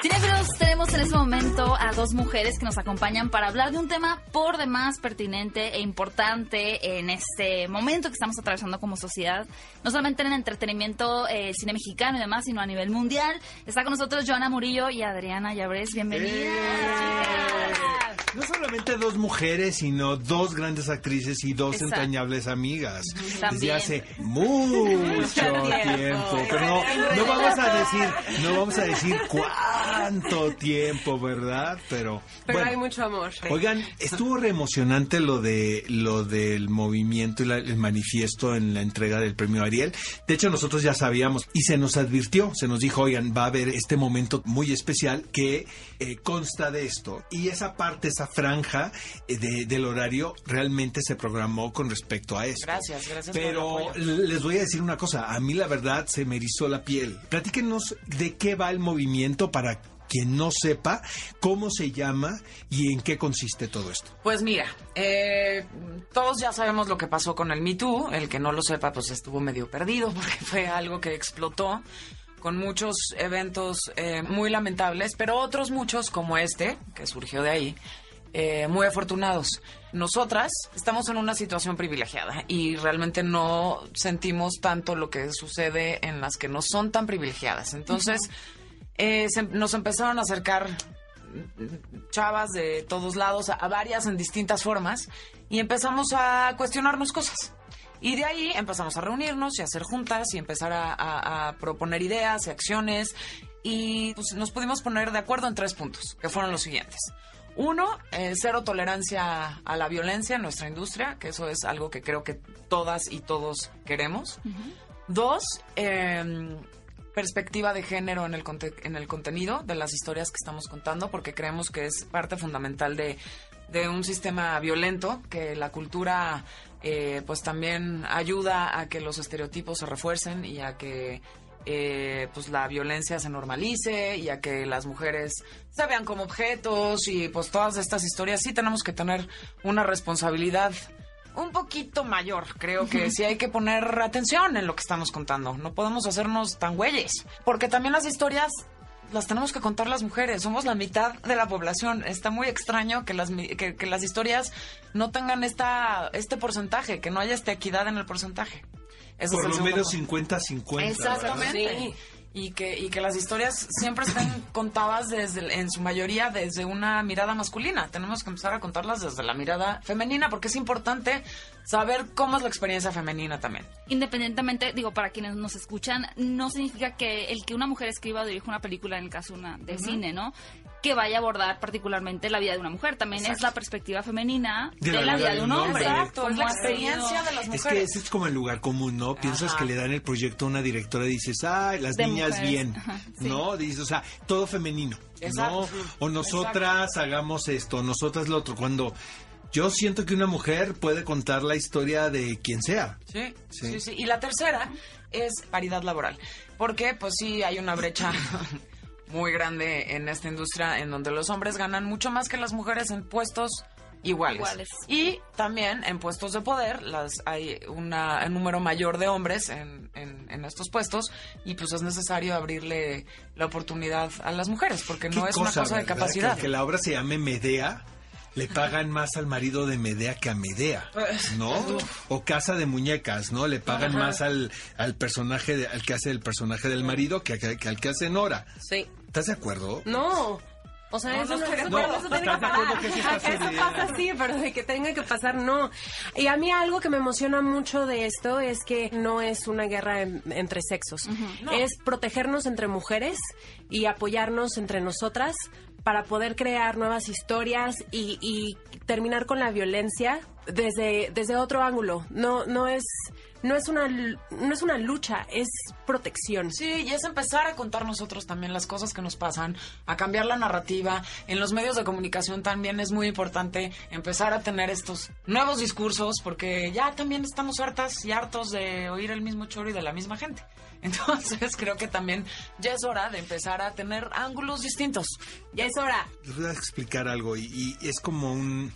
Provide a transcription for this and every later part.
Cinefilos, tenemos en este momento a dos mujeres que nos acompañan para hablar de un tema por demás pertinente e importante en este momento que estamos atravesando como sociedad, no solamente en el entretenimiento, eh, cine mexicano y demás, sino a nivel mundial. Está con nosotros Joana Murillo y Adriana Llabres. Bienvenidas. ¡Eh! No solamente dos mujeres, sino dos grandes actrices y dos Exacto. entrañables amigas. También. Desde hace mucho tiempo. Pero no, no vamos a decir, no vamos a decir cuánto tiempo, ¿verdad? Pero, Pero bueno. hay mucho amor. Oigan, estuvo re emocionante lo de lo del movimiento y la- el manifiesto en la entrega del premio Ariel. De hecho, nosotros ya sabíamos y se nos advirtió, se nos dijo, oigan, va a haber este momento muy especial que eh, consta de esto. Y esa parte, esa franja eh, de- del horario realmente se programó con respecto a eso. Gracias, gracias por el Pero apoyo. les voy a decir una cosa, a mí la verdad se me erizó la piel. Platíquenos de qué va el movimiento para quien no sepa cómo se llama y en qué consiste todo esto. Pues mira, eh, todos ya sabemos lo que pasó con el Me Too. El que no lo sepa, pues estuvo medio perdido porque fue algo que explotó con muchos eventos eh, muy lamentables, pero otros muchos como este, que surgió de ahí, eh, muy afortunados. Nosotras estamos en una situación privilegiada y realmente no sentimos tanto lo que sucede en las que no son tan privilegiadas. Entonces, eh, se- nos empezaron a acercar chavas de todos lados, a, a varias en distintas formas, y empezamos a cuestionarnos cosas. Y de ahí empezamos a reunirnos y a hacer juntas y empezar a, a- a proponer ideas y acciones. Y pues, nos pudimos poner de acuerdo en tres puntos, que fueron los siguientes. Uno, eh, cero tolerancia a la violencia en nuestra industria, que eso es algo que creo que todas y todos queremos. Dos, eh, perspectiva de género en el, conte- en el contenido de las historias que estamos contando, porque creemos que es parte fundamental de, de un sistema violento, que la cultura eh, pues también ayuda a que los estereotipos se refuercen y a que eh, pues la violencia se normalice y a que las mujeres se vean como objetos y pues todas estas historias. Sí tenemos que tener una responsabilidad un poquito mayor. Creo que sí hay que poner atención en lo que estamos contando. No podemos hacernos tan güeyes. Porque también las historias las tenemos que contar las mujeres. Somos la mitad de la población. Está muy extraño que las, mi- que, que las historias no tengan esta, este porcentaje, que no haya esta equidad en el porcentaje. Por es lo menos punto. 50-50. Exactamente. ¿verdad? Sí. Y que, y que las historias siempre estén contadas desde, el- en su mayoría desde una mirada masculina. Tenemos que empezar a contarlas desde la mirada femenina porque es importante saber cómo es la experiencia femenina también. Independientemente, digo, para quienes nos escuchan, no significa que el que una mujer escriba o dirija una película, en el caso una de cine, ¿no? Que vaya a abordar particularmente la vida de una mujer. También es la perspectiva femenina de, la, vida de un hombre. Exacto, es la experiencia de las Es mujeres. que ese es como el lugar común, ¿no? Piensas Ajá. que le dan el proyecto a una directora y dices, ay, las De niñas mujeres. bien, Ajá, sí. ¿no? Dices, o sea, todo femenino, Exacto, ¿no? O nosotras hagamos esto, nosotras lo otro. Cuando yo siento que una mujer puede contar la historia de quien sea. Sí, Sí. sí, sí, Y la tercera es paridad laboral. Porque, pues sí, hay una brecha muy grande en esta industria en donde los hombres ganan mucho más que las mujeres en puestos iguales. Iguales. Y también en puestos de poder las hay una, un número mayor de hombres en, en- en estos puestos y pues es necesario abrirle la oportunidad a las mujeres porque no ¿Qué es una cosa de capacidad. Que, que la obra se llame Medea. Le pagan más al marido de Medea que a Medea, Pues, ¿no? O Casa de Muñecas, ¿no? Le pagan Ajá. más al, al personaje, de- al que hace el personaje del marido que, que- que al que hace Nora. Sí. ¿Estás de acuerdo? No. O sea, No, eso no eso- eso tiene ¿Estás que pasar. que sí está Acá eso sucediendo? pasa así, pero de que tenga que pasar, no. Y a mí algo que me emociona mucho de esto es que no es una guerra en- entre sexos. No. Es protegernos entre mujeres y apoyarnos entre nosotras para poder crear nuevas historias y, y terminar con la violencia desde, desde otro ángulo. No, no es, no es una, no es una lucha, es protección. Sí, y es empezar a contar nosotros también las cosas que nos pasan, a cambiar la narrativa. En los medios de comunicación también es muy importante empezar a tener estos nuevos discursos, porque ya también estamos hartas y hartos de oír el mismo choro y de la misma gente. Entonces creo que también ya es hora de empezar a tener ángulos distintos. Ya es hora. Les voy a explicar algo y, y es como un,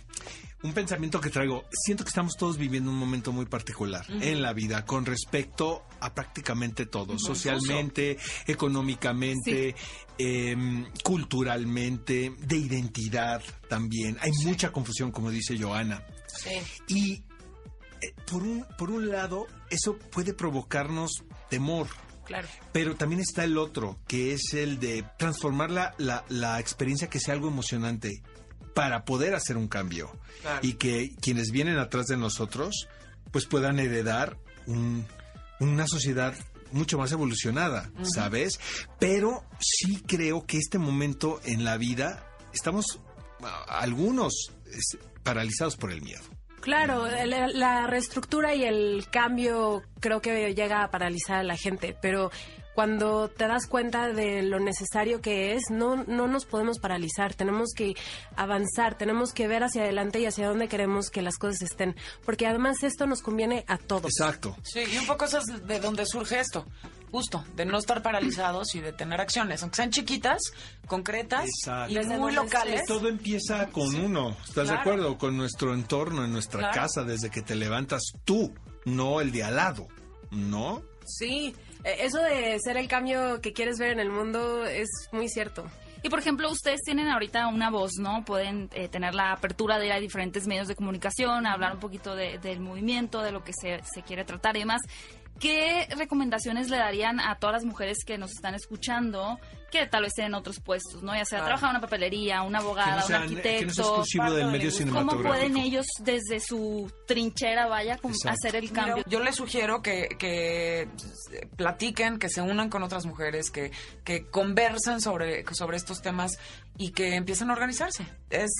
un pensamiento que traigo. Siento que estamos todos viviendo un momento muy particular en la vida con respecto a prácticamente todo, socialmente, económicamente, em, culturalmente, de identidad también. Hay mucha confusión, como dice Joana. Y eh, por, un, por un lado, eso puede provocarnos temor. Claro. Pero también está el otro, que es el de transformar la, la, la experiencia que sea algo emocionante para poder hacer un cambio. Claro. Y que quienes vienen atrás de nosotros, pues puedan heredar un- una sociedad mucho más evolucionada, ¿sabes? Pero sí creo que este momento en la vida estamos algunos es, paralizados por el miedo. Claro, la, la reestructura y el cambio creo que llega a paralizar a la gente, pero cuando te das cuenta de lo necesario que es, no, no nos podemos paralizar, tenemos que avanzar, tenemos que ver hacia adelante y hacia dónde queremos que las cosas estén, porque además esto nos conviene a todos. Exacto. Sí, y un poco eso es de donde surge esto, justo, de no estar paralizados y de tener acciones, aunque sean chiquitas, concretas Exacto. y Desde muy locales. Todo empieza con uno, ¿estás de acuerdo? Con nuestro entorno, en nuestra Claro. casa, desde que te levantas tú, no el de al lado, ¿no? Sí, eso de ser el cambio que quieres ver en el mundo es muy cierto. Y por ejemplo, ustedes tienen ahorita una voz, ¿no? Pueden eh, tener la apertura de ir a diferentes medios de comunicación, hablar un poquito de- del movimiento, de lo que se, se quiere tratar y demás. ¿Qué recomendaciones le darían a todas las mujeres que nos están escuchando que tal vez tienen otros puestos, ¿no? Ya sea Claro. trabajar en una papelería, una abogada, que no, sean- un no arquitecto. exclusivo del medio. ¿Cómo pueden ellos desde su trinchera, vaya, hacer el Mira, cambio? yo les sugiero que, que platiquen, que se unan con otras mujeres, que, que conversen sobre, sobre estos temas y que empiecen a organizarse. Es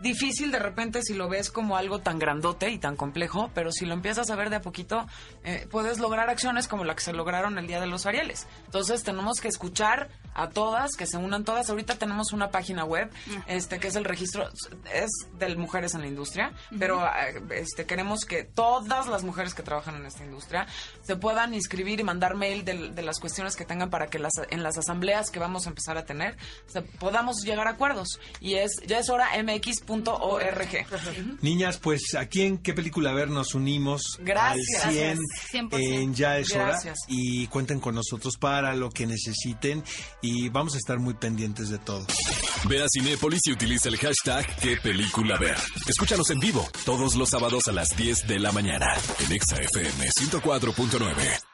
difícil de repente si lo ves como algo tan grandote y tan complejo, pero si lo empiezas a ver de a poquito, eh, puedes lograr acciones como la que se lograron el Día de los Arieles. Entonces tenemos que escuchar a todas, que se unan todas. Ahorita tenemos una página web, este que es el registro, es de mujeres en la industria, pero eh, este queremos que todas las mujeres que trabajan en esta industria se puedan inscribir y mandar mail de, de las cuestiones que tengan para que las, en las asambleas que vamos a empezar a tener se- podamos llegar a acuerdos. Y es ya es hora mx.org. Niñas, pues aquí en qué película ver nos unimos Gracias. al 100 100%. en Ya es hora Gracias. y cuenten con nosotros para lo que necesiten y vamos a estar muy pendientes de todo. Ve a Cinépolis y utiliza el hashtag qué película ver. Escúchanos en vivo todos los sábados a las 10 de la mañana en Exa FM 104.9.